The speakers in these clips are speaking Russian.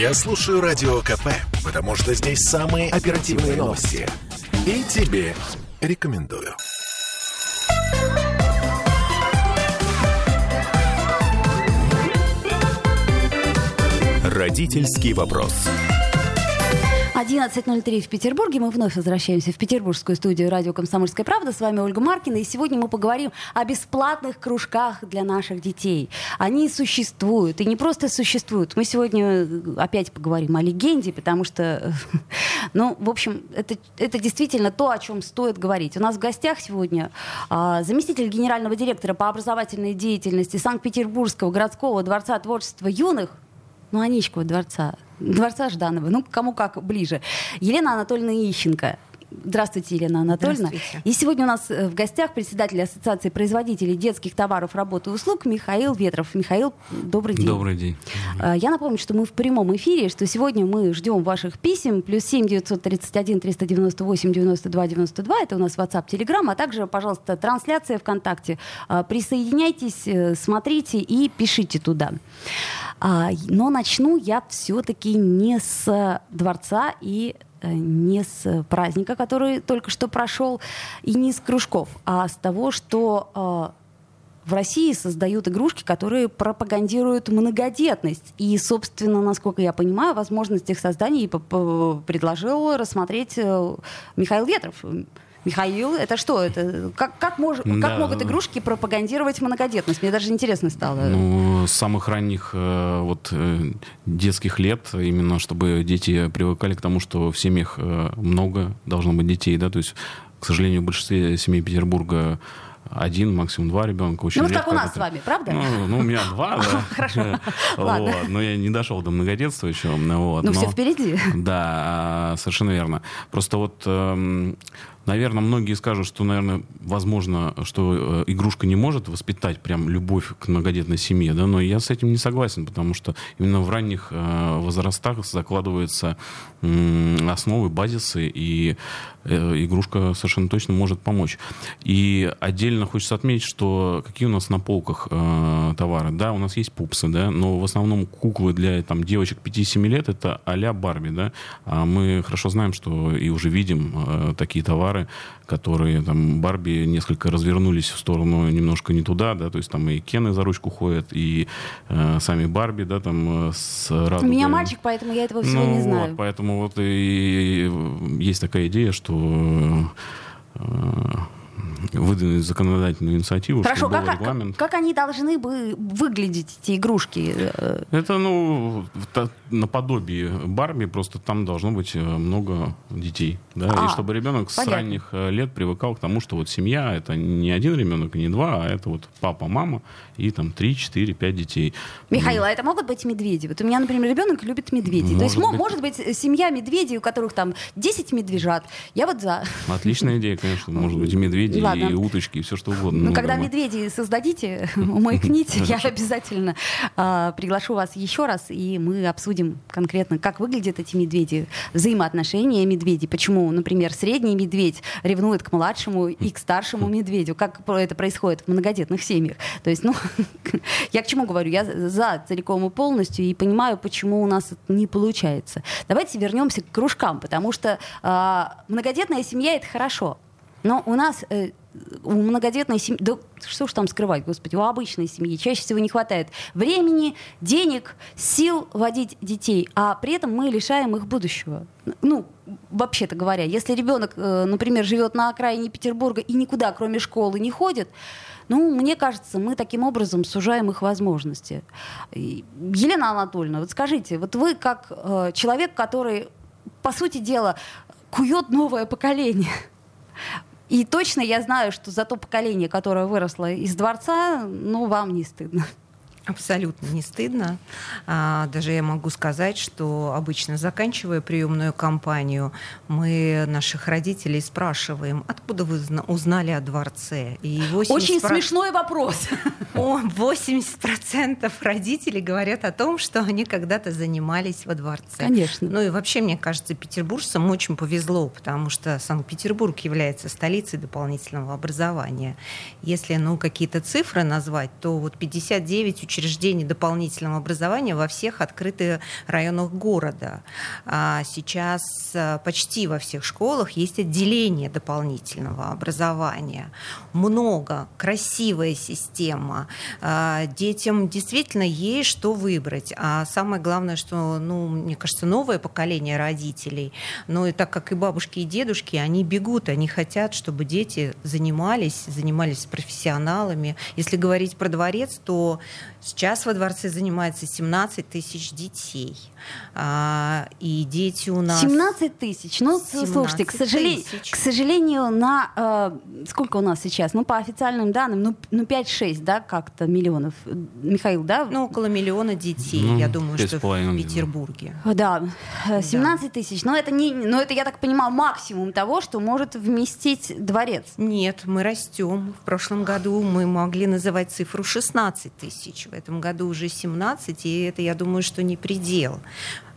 Я слушаю Радио КП, потому что здесь самые оперативные новости. И тебе рекомендую. Родительский вопрос. 11.03 в Петербурге. Мы вновь возвращаемся в петербургскую студию радио «Комсомольская правда». С вами Ольга Маркина. И сегодня мы поговорим о бесплатных кружках для наших детей. Они существуют. И не просто существуют. Мы сегодня опять поговорим о легенде, потому что, ну, в общем, это, это действительно то, о чем стоит говорить. У нас в гостях сегодня а, заместитель генерального директора по образовательной деятельности Санкт-Петербургского городского дворца творчества юных, ну, Аничкова дворца, дворца Жданова, ну, кому как ближе. Елена Анатольевна Ищенко. Здравствуйте, Елена Анатольевна. Здравствуйте. И сегодня у нас э, в гостях председатель Ассоциации производителей детских товаров, работы и услуг Михаил Ветров. Михаил, добрый день. Добрый день. А, Я напомню, что мы в прямом эфире, что сегодня мы ждем ваших писем. Плюс 7 931 398 92 92. Это у нас WhatsApp, Telegram. А также, пожалуйста, трансляция ВКонтакте. А, Присоединяйтесь, э, смотрите и пишите туда. А, Но начну я все-таки не с дворца и э, не с праздника, который только что прошел, и не с кружков, а с того, что э, в России создают игрушки, которые пропагандируют многодетность. И, собственно, насколько я понимаю, возможность их создания предложил рассмотреть э, Михаил Ветров. Михаил, это что? Это как, как, мож- как Да. могут игрушки пропагандировать многодетность? Мне даже интересно стало. Ну, с самых ранних э, вот э, детских лет, именно чтобы дети привыкали к тому, что в семьях э, много должно быть детей, да, то есть, к сожалению, в большинстве семей Петербурга один, максимум два ребенка. Очень Ну, вот как у нас это- с вами, правда? Ну, ну, у меня два, да. Хорошо. Ладно. Но я не дошел до многодетства еще. ну, все впереди. Да, а, совершенно верно. Просто вот, эм, наверное, многие скажут, что, наверное, возможно, что э, игрушка не может воспитать прям любовь к многодетной семье, да, но я с этим не согласен, потому что именно в ранних э, возрастах закладываются основы, базисы, и э, игрушка совершенно точно может помочь. И отдельно хочется отметить, что какие у нас на полках товары. Да, у нас есть пупсы, да, но в основном куклы для там, девочек 5-7 лет это а-ля Барби, да. А мы хорошо знаем, что и уже видим такие товары, которые там Барби несколько развернулись в сторону немножко не туда, да, то есть там и Кены за ручку ходят, и э, сами Барби, да, там э, с У радугой. меня мальчик, поэтому я этого всего Ну не вот, знаю. поэтому вот и есть такая идея, что э, выдвинуть законодательную инициативу, Хорошо, чтобы был как, как, регламент. как они должны бы выглядеть, эти игрушки? Это, ну, наподобие Барби, просто там должно быть э, много детей. Да? А, и чтобы ребенок с понятно. ранних э, лет привыкал к тому, что вот семья это не один ребенок не два, а это вот папа, мама и там три, четыре, пять детей. Михаил, а это могут быть медведи? Вот у меня, например, ребенок любит медведей. То есть быть. может быть э, семья медведей, у которых там 10 медвежат. Я вот за. Отличная идея, конечно. Может быть, и медведи, Ладно. и уточки, и все что угодно. Ну, когда дома. медведей создадите, маякните, я обязательно а, приглашу вас еще раз, и мы обсудим конкретно, как выглядят эти медведи, взаимоотношения медведей, почему, например, средний медведь ревнует к младшему и к старшему медведю, как это происходит в многодетных семьях. То есть, ну, я к чему говорю? Я за целиком и полностью и понимаю, почему у нас это не получается. Давайте вернемся к кружкам, потому что а, многодетная семья — это хорошо. Но у нас э, у многодетной семьи, да что ж там скрывать, господи, у обычной семьи чаще всего не хватает времени, денег, сил водить детей, а при этом мы лишаем их будущего. Ну, вообще-то говоря, если ребенок, э, например, живет на окраине Петербурга и никуда, кроме школы, не ходит, ну, мне кажется, мы таким образом сужаем их возможности. Елена Анатольевна, вот скажите, вот вы как э, человек, который, по сути дела, кует новое поколение, и точно я знаю, что за то поколение, которое выросло из дворца, ну, вам не стыдно. Абсолютно не стыдно. А, даже я могу сказать, что обычно заканчивая приемную кампанию, мы наших родителей спрашиваем, откуда вы зна- узнали о дворце. И 80 Очень про- смешной вопрос. О, 80% родителей говорят о том, что они когда-то занимались во дворце. Конечно. Ну и вообще, мне кажется, петербуржцам очень повезло, потому что Санкт-Петербург является столицей дополнительного образования. Если ну, какие-то цифры назвать, то вот 59 учреждений учреждений дополнительного образования во всех открытых районах города. А сейчас э, почти во всех школах есть отделение дополнительного образования. Много, красивая система. А, детям действительно есть что выбрать. А самое главное, что, ну, мне кажется, новое поколение родителей, ну и так как и бабушки, и дедушки, они бегут, они хотят, чтобы дети занимались, занимались профессионалами. Если говорить про дворец, то сейчас во дворце занимается 17 тысяч детей. А, и дети у нас... 17 тысяч. Ну, слушайте, к, сожалению, к сожалению, на... Э, сколько у нас сейчас? Ну, по официальным данным, ну, ну 5-6, да, как-то миллионов. Михаил, да? Ну, около миллиона детей, ну, я думаю, что в Петербурге. Да, 17 да. тысяч. Но это, не, но это, я так понимаю, максимум того, что может вместить дворец. Нет, мы растем. В прошлом году мы могли называть цифру 16 тысяч. В этом году уже 17, и это, я думаю, что не предел.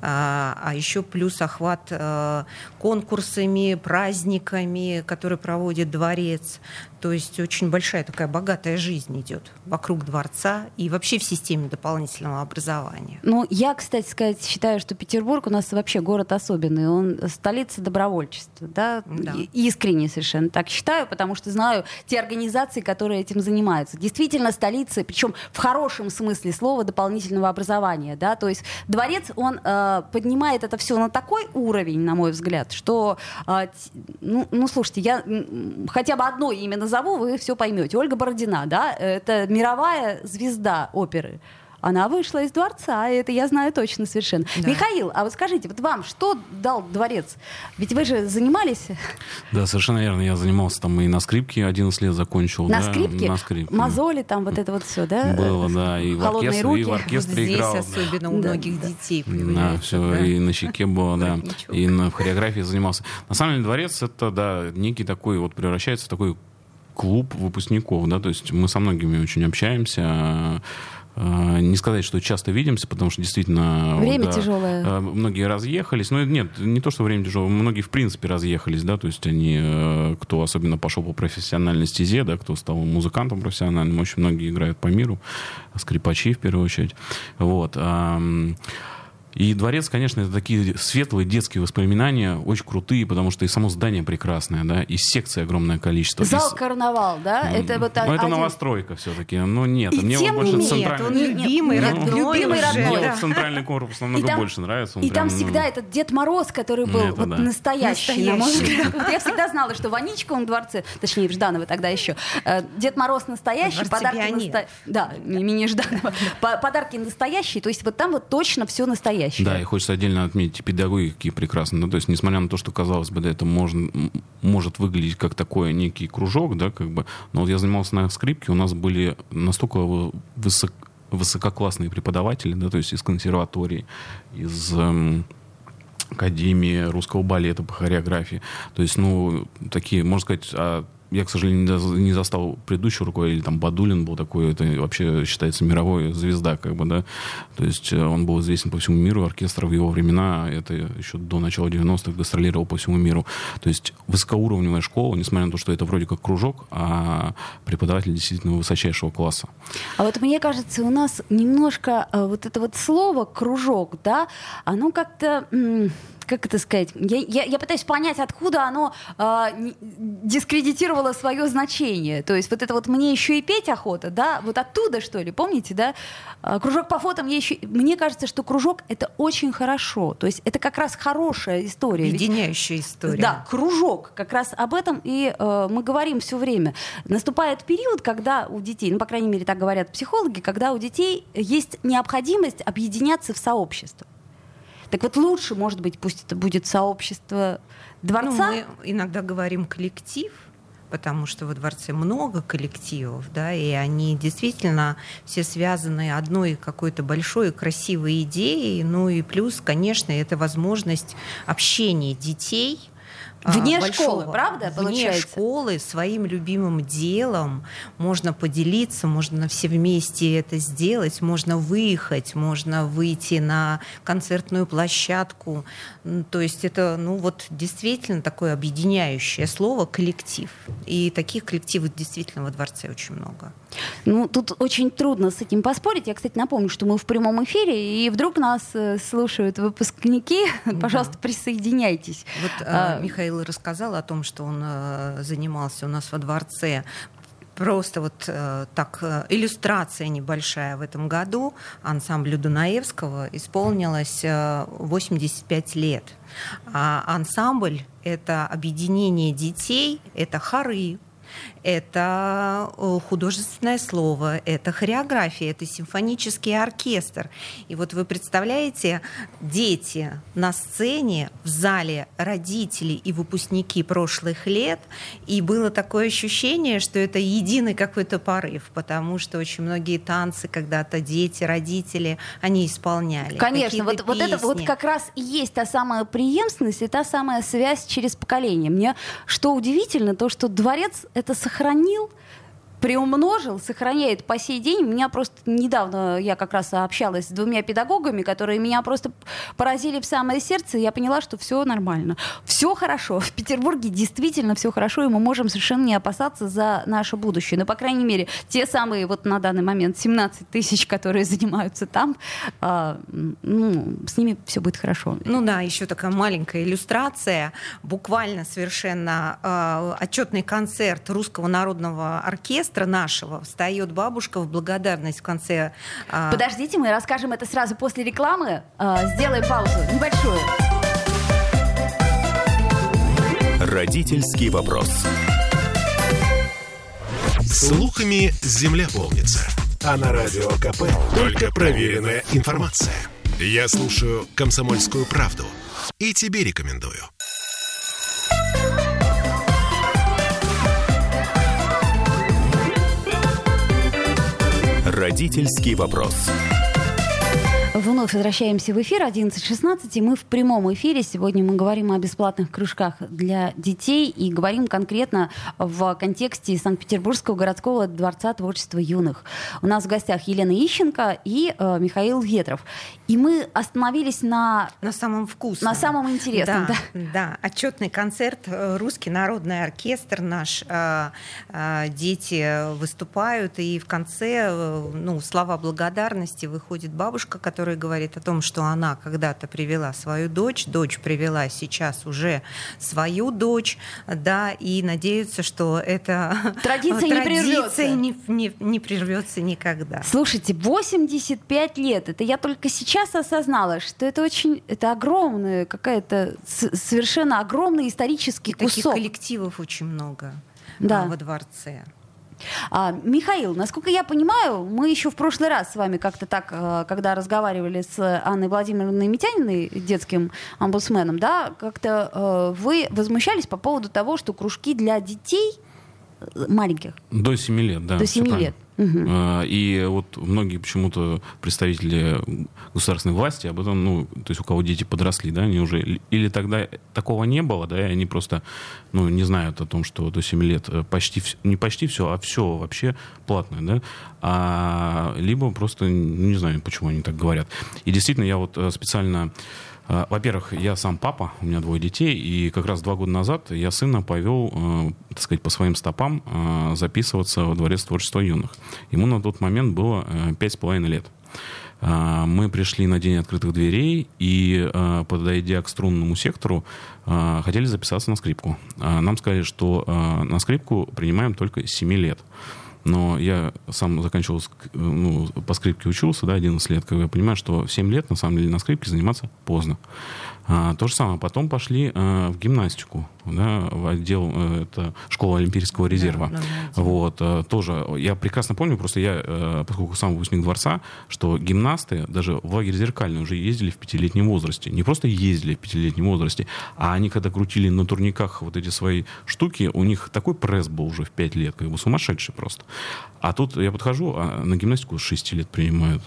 А, а еще плюс охват э, конкурсами, праздниками, которые проводит дворец. То есть очень большая такая богатая жизнь идет вокруг дворца и вообще в системе дополнительного образования. Ну, я, кстати сказать, считаю, что Петербург у нас вообще город особенный. Он столица добровольчества, да? да. Искренне совершенно так считаю, потому что знаю те организации, которые этим занимаются. Действительно, столица, причем в хорошем смысле слова дополнительного образования, да? То есть дворец, он э, поднимает это все на такой уровень, на мой взгляд, что, э, ну, ну, слушайте, я хотя бы одно имя назову, вы все поймете. Ольга Бородина, да, это мировая звезда оперы она вышла из дворца, и это я знаю точно совершенно. Да. Михаил, а вот скажите, вот вам что дал дворец? Ведь вы же занимались... Да, совершенно верно. Я занимался там и на скрипке 11 лет закончил. На да, скрипке? На скрипке. Мозоли там, вот это вот все, да? Было, да. И в оркестре, руки. и в оркестре вот играл. Здесь особенно да. у многих да. детей Да, все, да? и на щеке было, да. И на хореографии занимался. На самом деле дворец это, да, некий такой, вот превращается в такой клуб выпускников, да, то есть мы со многими очень общаемся, не сказать, что часто видимся, потому что действительно... Время да, тяжелое. А, многие разъехались. Но нет, не то, что время тяжелое. Многие, в принципе, разъехались, да, то есть они, э, кто особенно пошел по профессиональной стезе, да, кто стал музыкантом профессиональным, очень многие играют по миру, скрипачи в первую очередь. Вот. И дворец, конечно, это такие светлые детские воспоминания, очень крутые, потому что и само здание прекрасное, да, и секции огромное количество. Зал и... карнавал, да? Mm. Это вот ну, один... это новостройка все-таки. Ну, нет, и мне тем больше не центральный. он любимый, ну, родной. Любимый, родной. Мне вот центральный корпус намного там, больше нравится. и прям, там всегда ну... этот Дед Мороз, который был это вот да. настоящий. настоящий. вот я всегда знала, что Ваничка он в дворце, точнее, в Жданово тогда еще. Э, Дед Мороз настоящий, подарки настоящие. Да, имени Жданова. Подарки настоящие, то есть вот там вот точно все настоящее настоящее. Да, и хочется отдельно отметить педагоги, какие прекрасные. Ну, то есть, несмотря на то, что, казалось бы, да, это можно, может выглядеть как такой некий кружок, да, как бы, но вот я занимался на скрипке, у нас были настолько высок, высококлассные преподаватели, да, то есть из консерватории, из эм, Академии русского балета по хореографии. То есть, ну, такие, можно сказать, а я, к сожалению, не застал предыдущего руководителя, там Бадулин был такой, это вообще считается мировой звезда, как бы, да. То есть э, он был известен по всему миру, оркестр в его времена, это еще до начала 90-х гастролировал по всему миру. То есть высокоуровневая школа, несмотря на то, что это вроде как кружок, а преподаватель действительно высочайшего класса. А вот мне кажется, у нас немножко э, вот это вот слово «кружок», да, оно как-то как это сказать, я, я, я пытаюсь понять, откуда оно э, дискредитировало свое значение. То есть вот это вот мне еще и петь охота, да, вот оттуда что ли, помните, да? А, кружок по фото мне еще, мне кажется, что кружок это очень хорошо, то есть это как раз хорошая история. Объединяющая история. Да, кружок, как раз об этом и э, мы говорим все время. Наступает период, когда у детей, ну по крайней мере так говорят психологи, когда у детей есть необходимость объединяться в сообщество. Так вот лучше, может быть, пусть это будет сообщество дворца. Ну, мы иногда говорим коллектив, потому что во дворце много коллективов, да, и они действительно все связаны одной какой-то большой красивой идеей, ну и плюс, конечно, это возможность общения детей Вне большого. школы, правда, Вне получается? школы своим любимым делом можно поделиться, можно все вместе это сделать, можно выехать, можно выйти на концертную площадку. То есть это, ну вот действительно такое объединяющее слово коллектив. И таких коллективов действительно во дворце очень много. Ну, тут очень трудно с этим поспорить. Я, кстати, напомню, что мы в прямом эфире, и вдруг нас э, слушают выпускники. Пожалуйста, присоединяйтесь. Вот э, А, Михаил рассказал о том, что он э, занимался у нас во дворце. Просто вот э, так э, иллюстрация небольшая в этом году ансамблю Дунаевского исполнилось э, 85 лет. А ансамбль — это объединение детей, это хоры, это э, художественное слово, это хореография, это симфонический оркестр. И вот вы представляете, дети на сцене, в зале родители и выпускники прошлых лет, и было такое ощущение, что это единый какой-то порыв, потому что очень многие танцы когда-то дети, родители, они исполняли. Конечно, вот, вот это вот как раз и есть та самая преемственность и та самая связь через поколение. Мне что удивительно, то, что дворец это сохранил, приумножил, сохраняет по сей день. Меня просто недавно я как раз общалась с двумя педагогами, которые меня просто поразили в самое сердце, и я поняла, что все нормально. Все хорошо. В Петербурге действительно все хорошо, и мы можем совершенно не опасаться за наше будущее. Ну, по крайней мере, те самые вот на данный момент 17 тысяч, которые занимаются там, а, ну, с ними все будет хорошо. Ну да, еще такая маленькая иллюстрация. Буквально совершенно э, отчетный концерт Русского народного оркестра нашего. Встает бабушка в благодарность в конце. э, Подождите, мы расскажем это сразу после рекламы. А, Сделаем паузу небольшую. Родительский вопрос. Слухами земля полнится. А на радио КП только проверенная информация. Я слушаю «Комсомольскую правду» и тебе рекомендую. Родительский вопрос. Вновь возвращаемся в эфир 11.16, и мы в прямом эфире. Сегодня мы говорим о бесплатных кружках для детей и говорим конкретно в контексте Санкт-Петербургского городского дворца творчества юных. У нас в гостях Елена Ищенко и э, Михаил Ветров. И мы остановились на... На самом вкусном. На самом интересном, да. Да, отчетный концерт, э, русский народный оркестр наш, э, э, дети выступают, и в конце, э, ну, слова благодарности выходит бабушка, которая говорит о том, что она когда-то привела свою дочь, дочь привела сейчас уже свою дочь, да, и надеются, что эта Традиция не прервется. не, не, не прервется никогда. Слушайте, 85 лет. Это я только сейчас осознала, что это очень... Это огромная какая-то... Совершенно огромный исторический И таких кусок. коллективов очень много Да. а, во дворце. А, Михаил, насколько я понимаю, мы еще в прошлый раз с вами как-то так, э, когда разговаривали с Анной Владимировной Митяниной, детским омбудсменом, да, как-то э, вы возмущались по поводу того, что кружки для детей маленьких, До 7 лет, да. до всё 7 правильно. лет. А, И вот многие почему-то представители государственной власти об этом, ну, то есть у кого дети подросли, да, они уже, или тогда такого не было, да, и они просто, ну, не знают о том, что до 7 лет э, почти, не почти все, а все вообще платное, да, а, либо просто, ну, не знаю, почему они так говорят. И действительно, я вот э, специально Во-первых, я сам папа, у меня двое детей, и как раз два года назад я сына повел, э, так сказать, по своим стопам э, записываться во Дворец творчества юных. Ему на тот момент было э, пять с половиной лет. А, Мы пришли на день открытых дверей и, подойдя к струнному сектору, хотели записаться на скрипку. А Нам сказали, что на скрипку принимаем только с 7 лет. Но я сам заканчивал, ну, по скрипке учился, да, 11 лет, как я понимаю, что в 7 лет, на самом деле, на скрипке заниматься поздно. А, то же самое. Потом пошли э, в гимнастику, да, в отдел, э, это школа Олимпийского резерва. Да. Вот, э, тоже, я прекрасно помню, просто я, поскольку сам выпускник дворца, что гимнасты даже в лагерь зеркальный уже ездили в пятилетнем возрасте. Не просто ездили в пятилетнем возрасте, а они когда крутили на турниках вот эти свои штуки, у них такой пресс был уже в пять лет, как бы сумасшедший просто. А тут я подхожу, а на гимнастику с 6 лет принимают.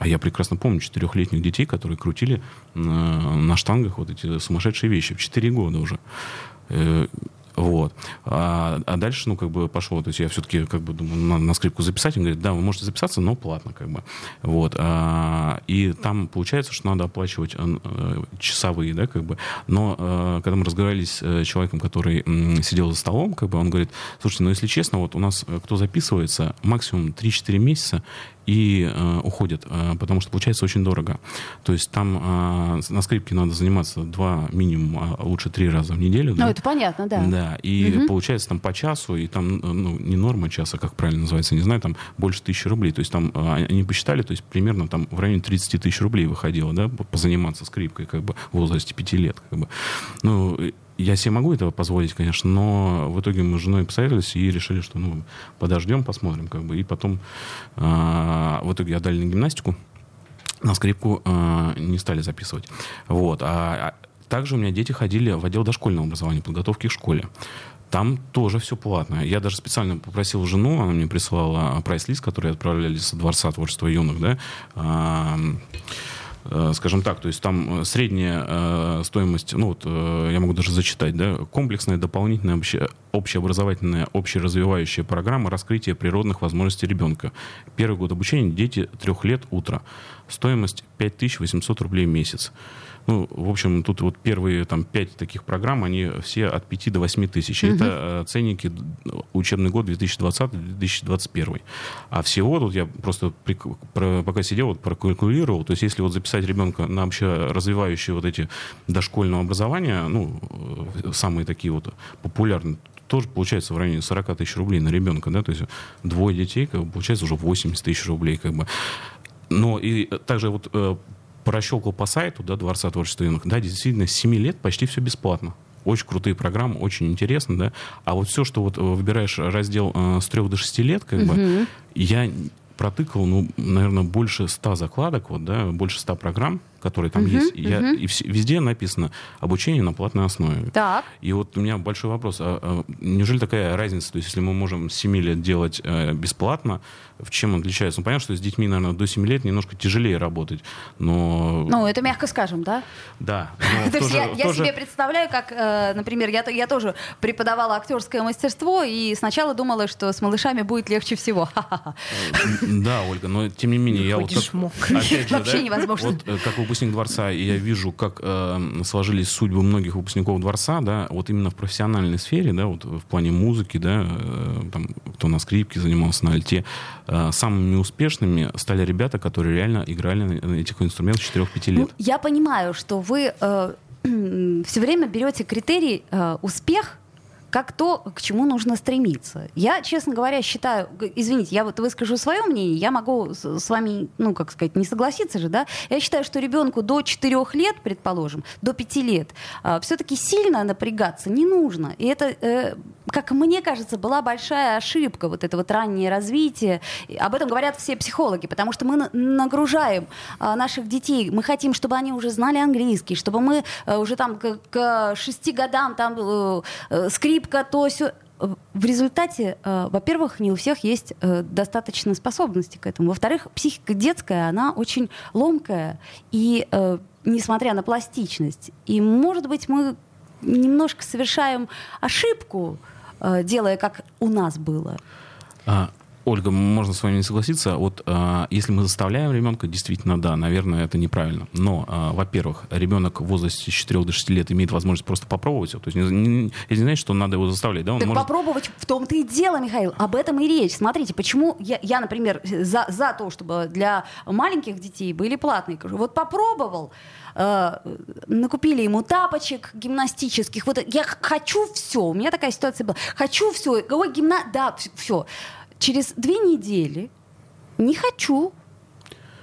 А я прекрасно помню четырехлетних детей, которые крутили на штангах вот эти сумасшедшие вещи в четыре года уже. Вот. А, а дальше, ну, как бы пошло, то есть я все-таки, как бы, думаю, на, на скрипку записать. Он говорит, да, вы можете записаться, но платно, как бы. Вот. А, и там получается, что надо оплачивать а, часовые, да, как бы. Но а, когда мы разговаривали с э, человеком, который м, сидел за столом, как бы, он говорит, слушайте, ну, если честно, вот у нас, кто записывается, максимум 3-4 месяца, и э, уходят, э, потому что получается очень дорого. То есть там э, на скрипке надо заниматься два минимум, а лучше три раза в неделю. Ну, это понятно, да. Да, и угу. получается там по часу, и там, ну, не норма часа, как правильно называется, не знаю, там больше тысячи рублей. То есть там э, они посчитали, то есть примерно там в районе 30 тысяч рублей выходило, да, позаниматься скрипкой, как бы, в возрасте пяти лет, как бы. Ну, я себе могу этого позволить, конечно, но в итоге мы с женой посоветовались и решили, что ну, подождем, посмотрим, как бы. И потом э, в итоге отдали на гимнастику, на скрипку э, не стали записывать. Вот. А, а также у меня дети ходили в отдел дошкольного образования, подготовки к школе. Там тоже все платно. Я даже специально попросил жену, она мне прислала прайс-лист, который отправляли со Дворца творчества юных, да, Э, скажем так, то есть там э, средняя э, стоимость, ну вот я могу даже зачитать, да, комплексная дополнительная обще, общеобразовательная, общеразвивающая программа раскрытия природных возможностей ребенка. Первый год обучения дети трех лет утро. Стоимость 5800 рублей в месяц. Ну, в общем, тут вот первые там пять таких программ, они все от 5 до 8 тысяч. Угу. Это ценники учебный год 2020-2021. А всего тут я просто при, про, пока сидел, вот прокалькулировал, то есть если вот записать ребенка на общеразвивающие вот эти дошкольного образования, ну, э, самые такие вот популярные, тоже получается в районе 40 тысяч рублей на ребенка, да, то есть двое детей, как бы, получается уже 80 тысяч рублей, как бы. Но и также вот э, прощелкал по сайту, да, Дворца творчества юных, да, действительно, с 7 лет почти все бесплатно. Очень крутые программы, очень интересно, да. А вот все, что вот э, выбираешь раздел э, с 3 до 6 лет, как угу. бы, я протыкал, ну, наверное, больше 100 закладок, вот, да, больше 100 программ, которые там uh-huh, есть. И, я, и вс- везде написано обучение на платной основе. Так. И вот у меня большой вопрос. А, а, неужели такая разница? То есть, если мы можем с 7 лет делать э, бесплатно, в чем отличается? Ну, понятно, что с детьми, наверное, до 7 лет немножко тяжелее работать, но... Ну, это мягко скажем, да? Да. То есть я, я себе представляю, как, э, например, я, я тоже преподавала актерское мастерство, и сначала думала, что с малышами будет легче всего. Да, Ольга, но тем не менее, я вот... Вообще невозможно. Вот э, как вы выпускник дворца, и я вижу, как э, сложились судьбы многих выпускников дворца, да, вот именно в профессиональной сфере, да, вот в плане музыки, да, э, там, кто на скрипке занимался, на альте, э, самыми успешными стали ребята, которые реально играли на этих инструментах 4-5 лет. Ну, я понимаю, что вы э, все время берете критерий э, успех как то, к чему нужно стремиться. Я, честно говоря, считаю, извините, я вот выскажу свое мнение, я могу с вами, ну, как сказать, не согласиться же, да, я считаю, что ребенку до 4 лет, предположим, до 5 лет, а, все-таки сильно напрягаться не нужно. И это, э, как мне кажется, была большая ошибка, вот это вот раннее развитие. Об этом говорят все психологи, потому что мы нагружаем а, наших детей, мы хотим, чтобы они уже знали английский, чтобы мы э, уже там к, к 6 годам там э, э скрип скрипка, то все. В результате, э, во-первых, не у всех есть э, достаточно способности к этому. Во-вторых, психика детская, она очень ломкая. И э, несмотря на пластичность. И, может быть, мы немножко совершаем ошибку, э, делая, как у нас было. А, Ольга, можно с вами не согласиться. Вот э, если мы заставляем ребенка, действительно, да, наверное, это неправильно. Но, э, во-первых, ребенок в возрасте с 4 до 6 лет имеет возможность просто попробовать. То есть не, не, это не значит, что надо его заставлять. Да? Он так может... попробовать в том-то и дело, Михаил. Об этом и речь. Смотрите, почему я, я например, за, за то, чтобы для маленьких детей были платные. Вот попробовал, э, накупили ему тапочек гимнастических. Вот я хочу все. У меня такая ситуация была. Хочу все. Ой, гимна... Да, все через две недели не хочу.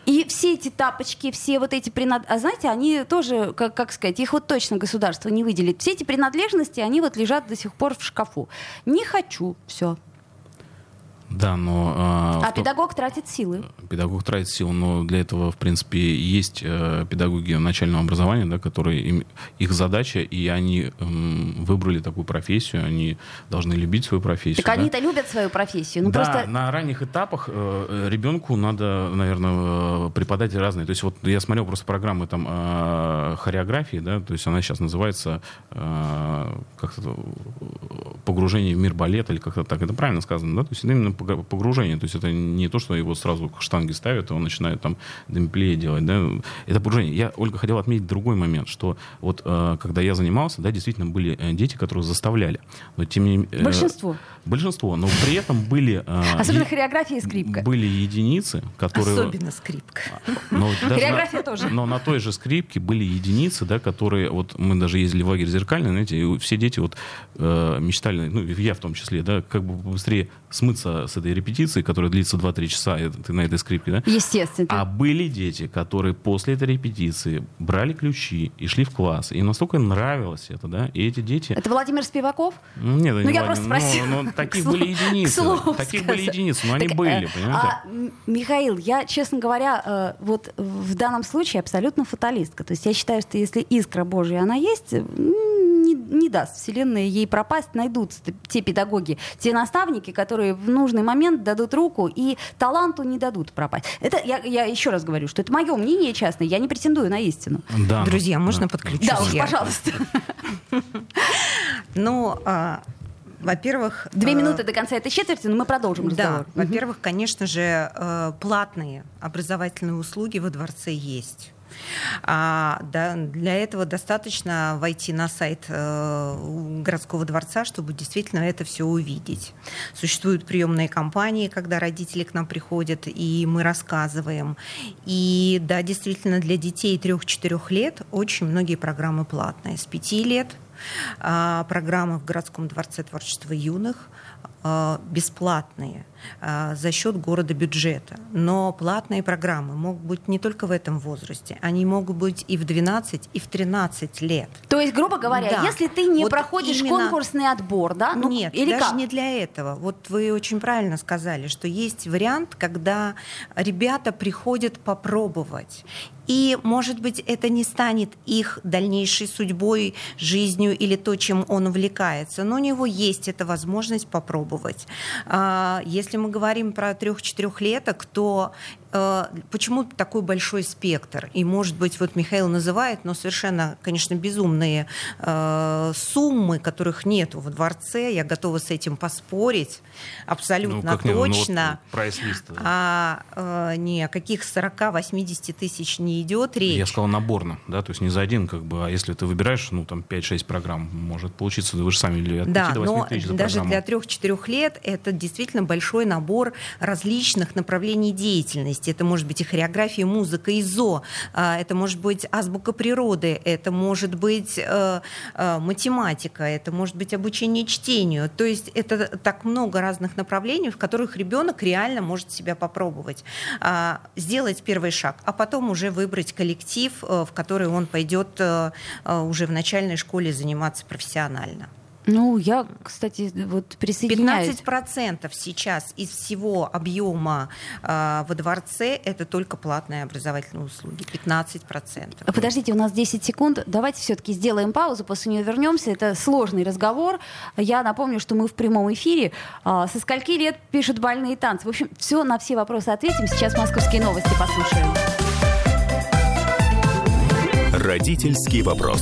И все эти тапочки, все вот эти принадлежности, а знаете, они тоже, как, как сказать, их вот точно государство не выделит. Все эти принадлежности, они вот лежат до сих пор в шкафу. Не хочу, все. Да, но... А, а педагог тратит силы. Педагог тратит силы, но для этого, в принципе, есть э, педагоги начального образования, да, которые им, их задача, и они э, выбрали такую профессию, они должны любить свою профессию. Так да? они-то любят свою профессию. Ну, да, просто... на ранних этапах э, ребенку надо, наверное, э, преподать разные. То есть вот я смотрел просто программы там э, хореографии, да, то есть она сейчас называется э, как-то погружение в мир балета или как-то так. Это правильно сказано, да? То есть именно погружение. То есть это не то, что его сразу к штанге ставят, и он начинает там демпле делать. Да? Это погружение. Я, Ольга, хотел отметить другой момент, что вот э, когда я занимался, да, действительно были э, дети, которые заставляли. Но тем не э, Большинство. Большинство. Но при этом были... Особенно е- хореография и скрипка. Были единицы, которые... Особенно скрипка. Но хореография на, тоже. Но на той же скрипке были единицы, да, которые... Вот мы даже ездили в лагерь зеркальный, знаете, и все дети вот э, мечтали, ну, я в том числе, да, как бы быстрее смыться с этой репетиции, которая длится 2-3 часа, и ты на этой скрипке, да? Естественно. А были дети, которые после этой репетиции брали ключи и шли в класс. И настолько нравилось это, да? И эти дети... Это Владимир Спиваков? Нет, ну, не я просто спросила. Но, но таких были единицы. Таких были единицы, но они были, э, понимаете? А, Михаил, я, честно говоря, э, вот в данном случае абсолютно фаталистка. То есть я считаю, что если искра Божья, она есть, не, не даст Вселенная ей пропасть, найдутся те педагоги, те наставники, которые в нужный момент дадут руку и таланту не дадут пропасть. Это я, я еще раз говорю, что это мое мнение частное, я не претендую на истину. Да, Друзья, можно да. подключиться? Да, уж, пожалуйста. Ну, а, во-первых... Две э, минуты до конца этой четверти, но мы продолжим разговор. Да, во-первых, конечно же, э, платные образовательные услуги во дворце есть. А, да, для этого достаточно войти на сайт э, городского дворца, чтобы действительно это все увидеть. Существуют приемные кампании, когда родители к нам приходят, и мы рассказываем. И да, действительно, для детей 3-4 лет очень многие программы платные. С 5 лет а, программы в городском дворце творчества юных бесплатные – а, за счет города бюджета. Но платные программы могут быть не только в этом возрасте, они могут быть и в 12, и в 13 лет. То есть, грубо говоря, да. если ты не вот проходишь именно... конкурсный отбор, да? Ну, Нет, или даже как? не для этого. Вот вы очень правильно сказали, что есть вариант, когда ребята приходят попробовать. И, может быть, это не станет их дальнейшей судьбой, жизнью или то, чем он увлекается, но у него есть эта возможность попробовать. А, если мы говорим про трех-четырехлеток, то почему такой большой спектр? И, может быть, вот Михаил называет, но совершенно, конечно, безумные э, суммы, которых нет во дворце. Я готова с этим поспорить абсолютно ну, точно. Ну, вот а э, ни о каких 40-80 тысяч не идет речь. Я сказал наборно, да, то есть не за один, как бы, а если ты выбираешь, ну, там, 5-6 программ, может получиться, вы же сами или от да, до 8 но тысяч за даже программу. для 3-4 лет это действительно большой набор различных направлений деятельности есть это может быть и хореография, музыка, и зо, а, это может быть азбука природы, это может быть э, э, математика, это может быть обучение чтению. То есть это так много разных направлений, в которых ребенок реально может себя попробовать. А, сделать первый шаг, а потом уже выбрать коллектив, э, в который он пойдет уже в начальной школе заниматься профессионально. Ну, я, кстати, вот присоединяюсь. 15% сейчас из всего объема э, во дворце это только платные образовательные услуги. 15%. Подождите, у нас 10 секунд. Давайте все-таки сделаем паузу, после нее вернемся. Это сложный разговор. Я напомню, что мы в прямом эфире. А, со скольки лет пишут больные танцы? В общем, все на все вопросы ответим. Сейчас московские новости послушаем. Родительский вопрос.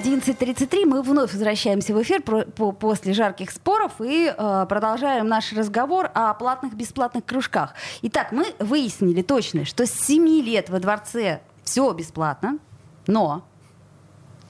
11.33 мы вновь возвращаемся в эфир про, по, после жарких споров и э, продолжаем наш разговор о платных бесплатных кружках. Итак, мы выяснили точно, что с 7 лет во дворце все бесплатно, но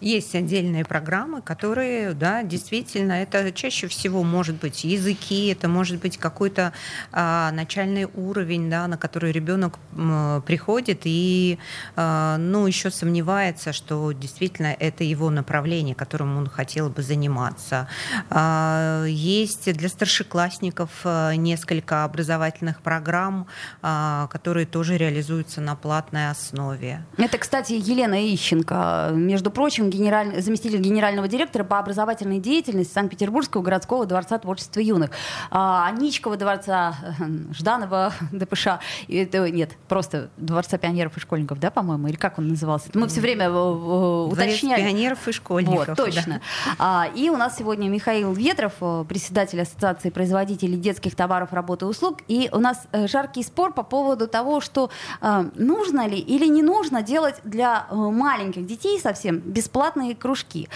Есть отдельные программы, которые, да, действительно, это чаще всего может быть языки, это может быть какой-то а, начальный уровень, да, на который ребенок м, приходит и, а, ну, еще сомневается, что действительно это его направление, которым он хотел бы заниматься. А, есть для старшеклассников а, несколько образовательных программ, а, которые тоже реализуются на платной основе. Это, кстати, Елена Ищенко, между прочим, генераль... заместитель генерального директора по образовательной деятельности Санкт-Петербургского городского дворца творчества юных. А, Аничкова дворца, Жданова ДПШ, это, нет, просто дворца пионеров и школьников, да, по-моему, или как он назывался? Это мы все время э, э, уточняли. пионеров и школьников. Вот, точно. Да. А, и у нас сегодня Михаил Ветров, э, председатель Ассоциации производителей детских товаров, работы и услуг. И у нас жаркий спор по поводу того, что нужно ли или не нужно делать для маленьких детей совсем бесплатно бесплатные кружки.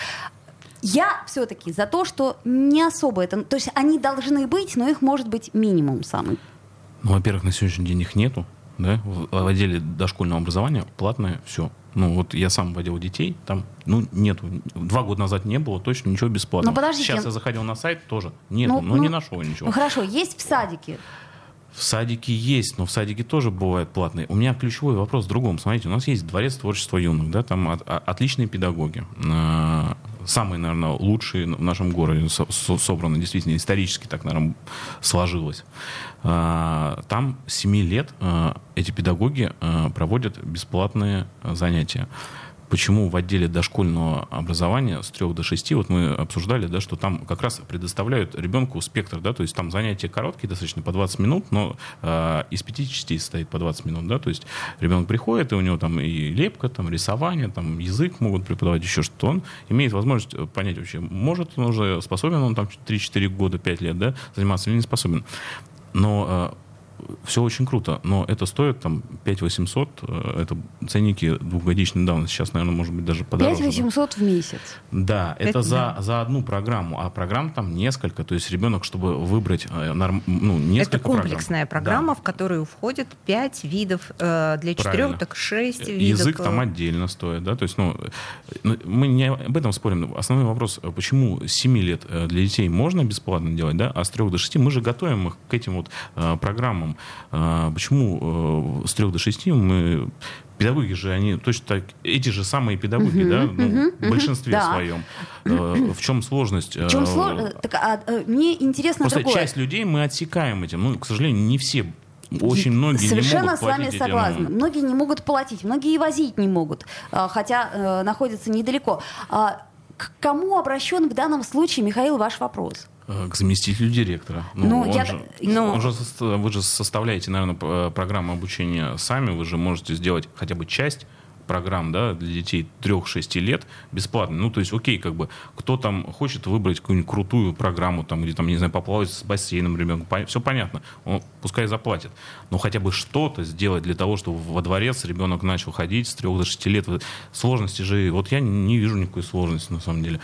Я все-таки за то, что не особо это... То есть они должны быть, но их может быть минимум самый. Ну, во-первых, на сегодняшний день их нету. Да? В, в отделе дошкольного образования платное все. Ну, вот я сам водил детей, там, ну, нету. Два года назад не было, точно ничего бесплатного. Но подождите. Сейчас я заходил на сайт, тоже нету, ну, но ну, не нашел ничего. Ну, хорошо, есть в садике в садике есть, но в садике тоже бывает платные. У меня ключевой вопрос в другом. Смотрите, у нас есть дворец творчества юных, да, там от, отличные педагоги. А, самые, наверное, лучшие в нашем городе собраны, действительно, исторически так, наверное, сложилось. А, там с 7 лет а, эти педагоги проводят бесплатные занятия почему в отделе дошкольного образования с 3 до 6, вот мы обсуждали, да, что там как раз предоставляют ребенку спектр, да, то есть там занятия короткие, достаточно по 20 минут, но э, из пяти частей состоит по 20 минут, да, то есть ребенок приходит, и у него там и лепка, там рисование, там язык могут преподавать, еще что-то, он имеет возможность понять вообще, может он уже способен, он там 3-4 года, 5 лет, да, заниматься или не способен. Но э, все очень круто, но это стоит там 5 800, э, это ценники двухгодичной давности, сейчас, наверное, может быть, даже подороже. 5 800 да? в месяц? Да, это, это за, за одну программу, а программ там несколько, то есть ребенок, чтобы выбрать э, норм, ну, несколько Это комплексная программ. программа, да. в которую входит 5 видов, э, для 4 так 6 видов. Язык там отдельно стоит, да, то есть, ну, мы не об этом спорим, основной вопрос, почему с 7 лет для детей можно бесплатно делать, да, а с 3 до 6 мы же готовим их к этим вот программам, а, почему э, с трех до шести мы педагоги же они точно так эти же самые педагоги, uh-huh, да, ну, uh-huh, в большинстве да. своем. Э, в чем сложность? В чем сложность? Так, а, мне интересно Просто другое. часть людей мы отсекаем этим. Ну, к сожалению, не все очень многие Совершенно не могут с вами платить согласна. Этим. Многие не могут платить, многие и возить не могут, хотя э, находятся недалеко. А к кому обращен в данном случае, Михаил, ваш вопрос? Э, к заместителю директора. Ну, ну, я... же, ну... Же, вы же составляете, наверное, программу обучения сами, вы же можете сделать хотя бы часть программ да, для детей 3-6 лет бесплатно. Ну, то есть, окей, как бы, кто там хочет выбрать какую-нибудь крутую программу, там, где, там, не знаю, поплавать с бассейном ребенку, все понятно, он пускай заплатит. Но хотя бы что-то сделать для того, чтобы во дворец ребенок начал ходить с 3 до 6 лет. Сложности же, вот я не вижу никакой сложности, на самом деле.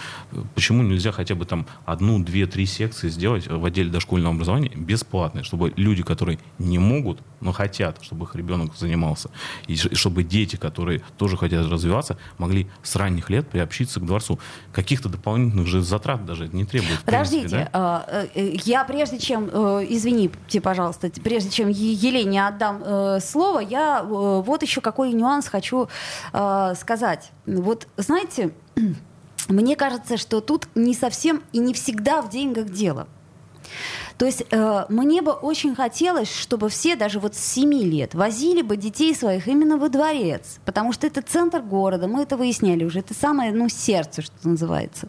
Почему нельзя хотя бы там одну, две, три секции сделать в отделе дошкольного образования бесплатные, чтобы люди, которые не могут, но хотят, чтобы их ребенок занимался, и чтобы дети, которые тоже хотят развиваться, могли с ранних лет приобщиться к дворцу. Каких-то дополнительных же затрат даже не требует. Подождите, принципе, да? Э, э, я прежде чем, э, извините, пожалуйста, прежде чем Елене отдам слово, я вот еще какой нюанс хочу сказать. Вот знаете, мне кажется, что тут не совсем и не всегда в деньгах дело. То есть э, мне бы очень хотелось, чтобы все даже вот с 7 лет возили бы детей своих именно во дворец, потому что это центр города, мы это выясняли уже, это самое, ну, сердце, что называется.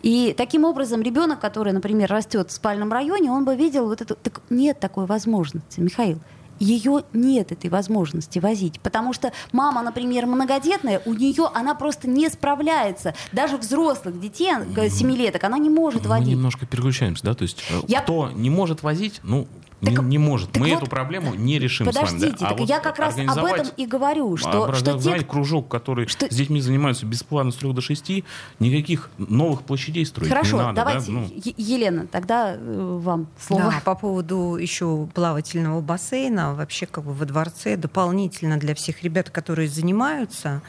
И таким образом ребенок, который, например, растет в спальном районе, он бы видел вот это, так нет такой возможности, Михаил ее нет этой возможности возить, потому что мама, например, многодетная, у нее она просто не справляется. Даже взрослых детей, семилеток, она не может Мы водить. немножко переключаемся, да, то есть э, Я... кто не может возить, ну, Так- не может. так Мы вот, эту проблему не решим Подождите, с вами. да. А так вот я как раз об организовать- этом и говорю, что, а, что те, организовать кружок, который что- с детьми занимаются бесплатно с 3 до 6, никаких новых площадей строить Хорошо, не надо. да, давайте, ну. Е- Елена, тогда э, вам слово. Да, по поводу еще плавательного бассейна, вообще как бы во дворце дополнительно для всех ребят, которые занимаются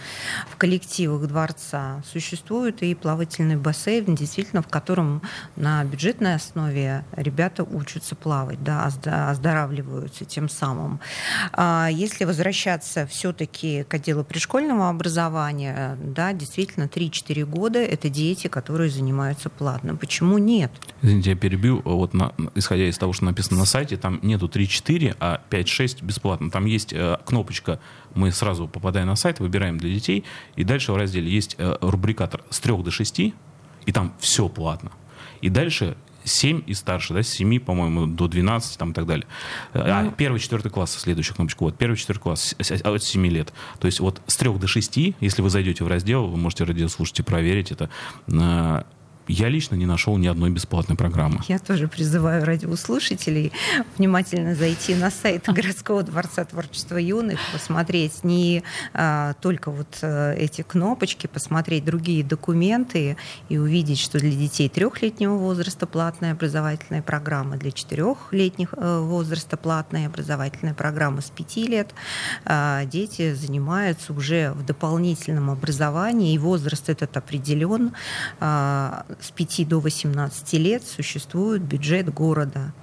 в коллективах дворца, существует и плавательный бассейн, действительно, в котором на бюджетной основе ребята учатся плавать, да, озда- оздоравливаются тем самым. А если возвращаться все-таки к отделу предшкольного образования, да, действительно, 3-4 года это дети, которые занимаются платно. Почему нет? Извините, я перебью. Вот на- исходя из того, что написано на сайте, там нету 3-4, а 5-6 бесплатно. Там есть э, кнопочка, мы сразу попадаем на сайт, выбираем для детей, и дальше в разделе есть э, рубрикатор с 3 до 6, и там все платно. И дальше 7 и старше, да, с 7, по-моему, до 12 там, и так далее. А, первый, четвертый класс, следующая кнопочка. Вот, первый, четвертый класс, с- от 7 лет. То есть вот с 3 до 6, если вы зайдете в раздел, вы можете радиослушать и проверить это, э, я лично не нашел ни одной бесплатной программы. Я тоже призываю радиослушателей внимательно зайти на сайт городского дворца творчества юных, посмотреть не а, только вот а, эти кнопочки, посмотреть другие документы и увидеть, что для детей трехлетнего возраста платная образовательная программа, для четырехлетних э, возраста платная образовательная программа с пяти лет. А, Дети занимаются уже в дополнительном образовании, и возраст этот определен. А, С 5 до 18 лет существует бюджет города.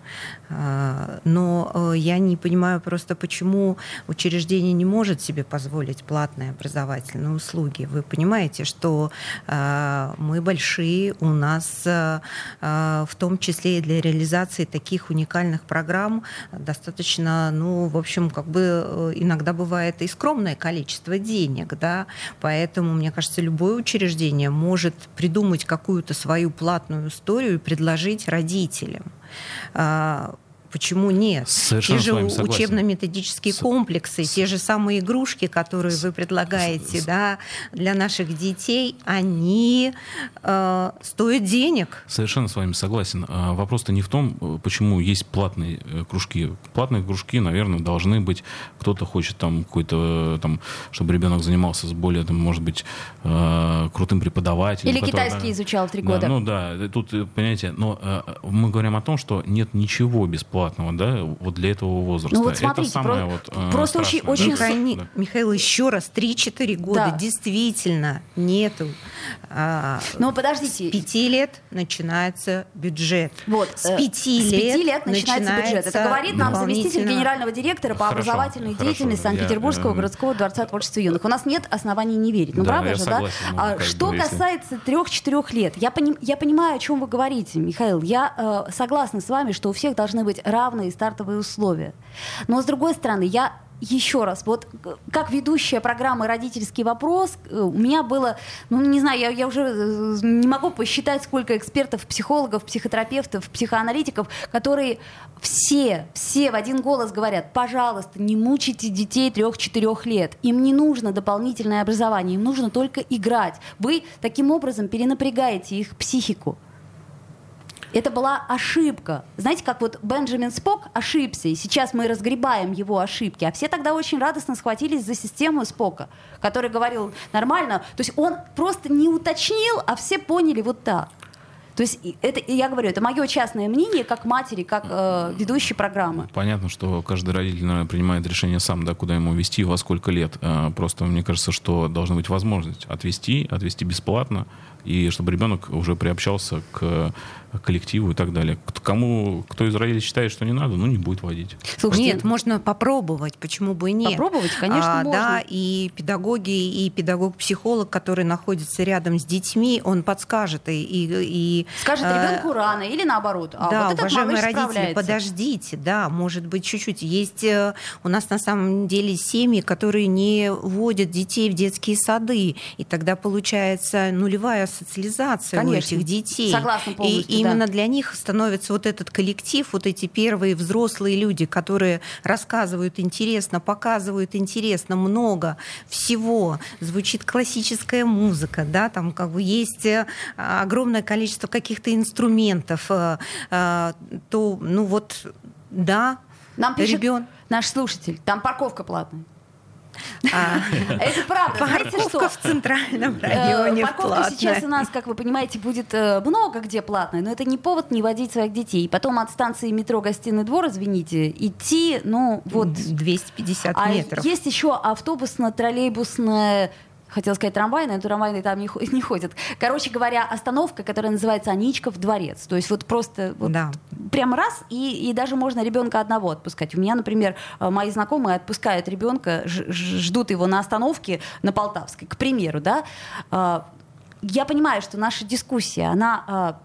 А, Но э, я не понимаю просто, почему учреждение не может себе позволить платные образовательные услуги. Вы понимаете, что э, мы большие, у нас э, в том числе и для реализации таких уникальных программ достаточно, ну, в общем, как бы э, иногда бывает и скромное количество денег, да, поэтому, мне кажется, любое учреждение может придумать какую-то свою платную историю и предложить родителям. А, Почему нет? Совершенно те с же учебно-методические С- комплексы, те же самые игрушки, которые вы предлагаете с- да, для наших детей, они э, стоят денег. Совершенно с вами согласен. А Вопрос-то не в том, э, почему есть платные э, кружки. Платные кружки, наверное, должны быть. Кто-то хочет там какой-то, э, там, чтобы ребенок занимался с более, там, может быть, э, крутым преподавателем. Или который- китайский изучал три Да, года. ну да, тут, понимаете, но э, мы говорим о том, что нет ничего бесплатного, да, вот для этого возраста. Ну вот смотрите, Это самое про- вот, э, просто очень- страшное, очень да. су- Михаил, Да. Михаил, еще раз, 3-4 года Да. действительно нету. а, Но с подождите, 5 лет начинается бюджет. Вот, с э, 5 с пяти лет, лет начинается бюджет. Это говорит нам заместитель генерального директора по Хорошо, образовательной хорошо. деятельности Я, Санкт-Петербургского э, городского дворца творчества юных. У нас нет оснований не верить. Ну, Да, правда я же, согласен, ну, да? А как что бы, если- касается трех-четырех лет, я, поним- я понимаю, о чем вы говорите, Михаил. Я э, согласна с вами, что у всех должны быть равные стартовые условия. Но, с другой стороны, я еще раз, вот э, как ведущая программы «Родительский вопрос», э, у меня было, ну, не знаю, я, я уже э, не могу посчитать, сколько экспертов, психологов, психотерапевтов, психоаналитиков, которые все, все в один голос говорят, пожалуйста, не мучайте детей трех-четырех лет. Им не нужно дополнительное образование, им нужно только играть. Вы таким образом перенапрягаете их психику. Это была ошибка. Знаете, как вот Бенджамин Спок ошибся, и сейчас мы разгребаем его ошибки. А все тогда очень радостно схватились за систему Спока, который говорил нормально. То есть он просто не уточнил, а все поняли вот так. То есть это, я говорю, это мое частное мнение, как матери, как э, ведущей программы. Понятно, что каждый родитель, наверное, принимает решение сам, да, куда ему вести, во сколько лет. А, Просто мне кажется, что должна быть возможность отвести, отвести бесплатно, и чтобы ребенок уже приобщался к коллективу и так далее. Кому, кто из родителей считает, что не надо, ну, не будет водить. Слушайте, Нет, можно попробовать, почему бы и нет. Попробовать, конечно, А, можно. Да, и педагоги, и педагог-психолог, который находится рядом с детьми, он подскажет и... и, и скажет э, ребенку рано или наоборот. А да, вот уважаемые родители, подождите, да, может быть, чуть-чуть. Есть э, у нас на самом деле семьи, которые не вводят детей в детские сады, и тогда получается нулевая социализация Конечно. у этих детей. Согласна И да. именно для них становится вот этот коллектив, вот эти первые взрослые люди, которые рассказывают интересно, показывают интересно много всего. Звучит классическая музыка, да, там как бы есть э, огромное количество каких-то инструментов, э, э, то, ну вот Да, Нам пишет Ребен- наш слушатель, там парковка платная. А, Это правда. Парковка в центральном Э, районе Парковка сейчас у нас, как вы понимаете, будет э, много где платная, но это не повод не водить своих детей. И потом от станции метро «Гостиный двор», извините, идти, ну, вот... 250 А метров. есть еще автобусно-троллейбусная Хотела сказать трамвайная, но трамвайные там не, не ходят. Короче говоря, остановка, которая называется Аничков дворец. То есть вот просто вот Да. Прям раз, и, и даже можно ребенка одного отпускать. У меня, например, э, мои знакомые отпускают ребенка, ждут его на остановке на Полтавской, к примеру, да. А, Я понимаю, что наша дискуссия, она а,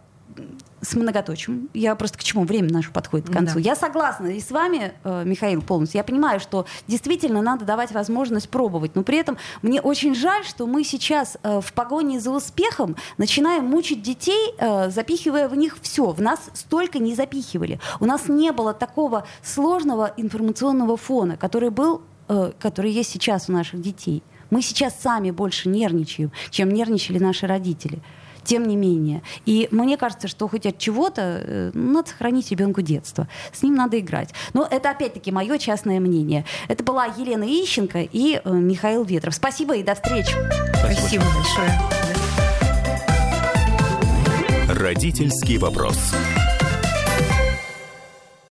с многоточием. Я просто к чему? Время наше подходит к концу. Да. Я согласна и с вами, э, Михаил, полностью. Я понимаю, что действительно надо давать возможность пробовать. Но при этом мне очень жаль, что мы сейчас э, в погоне за успехом начинаем мучить детей, э, запихивая в них все. В нас столько не запихивали. У нас не было такого сложного информационного фона, который был, который есть сейчас у наших детей. Мы сейчас сами больше нервничаем, чем нервничали наши родители тем не менее. И мне кажется, что хоть от чего-то э, ну, надо сохранить ребенку детство. С ним надо играть. Но это опять-таки мое частное мнение. Это была Елена Ищенко и э, Михаил Ветров. Спасибо и до встречи. Спасибо большое. Родительский вопрос.